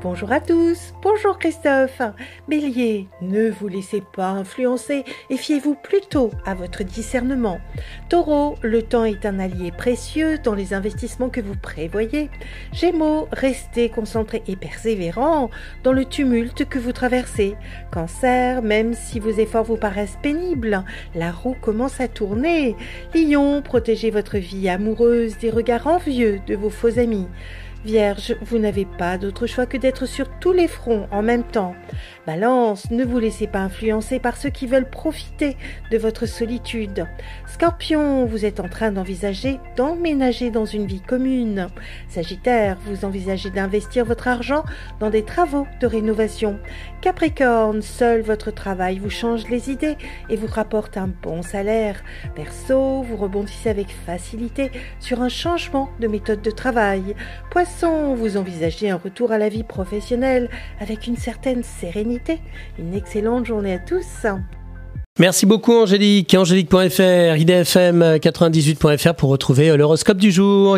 Bonjour à tous, bonjour Christophe. Bélier, ne vous laissez pas influencer et fiez-vous plutôt à votre discernement. Taureau, le temps est un allié précieux dans les investissements que vous prévoyez. Gémeaux, restez concentré et persévérant dans le tumulte que vous traversez. Cancer, même si vos efforts vous paraissent pénibles, la roue commence à tourner. Lion, protégez votre vie amoureuse des regards envieux de vos faux amis. Vierge, vous n'avez pas d'autre choix que d'être sur tous les fronts en même temps. Balance, ne vous laissez pas influencer par ceux qui veulent profiter de votre solitude. Scorpion, vous êtes en train d'envisager d'emménager dans une vie commune. Sagittaire, vous envisagez d'investir votre argent dans des travaux de rénovation. Capricorne, seul votre travail vous change les idées et vous rapporte un bon salaire. Verseau, vous rebondissez avec facilité sur un changement de méthode de travail vous envisagez un retour à la vie professionnelle avec une certaine sérénité. Une excellente journée à tous. Merci beaucoup Angélique, angélique.fr, idfm98.fr pour retrouver l'horoscope du jour.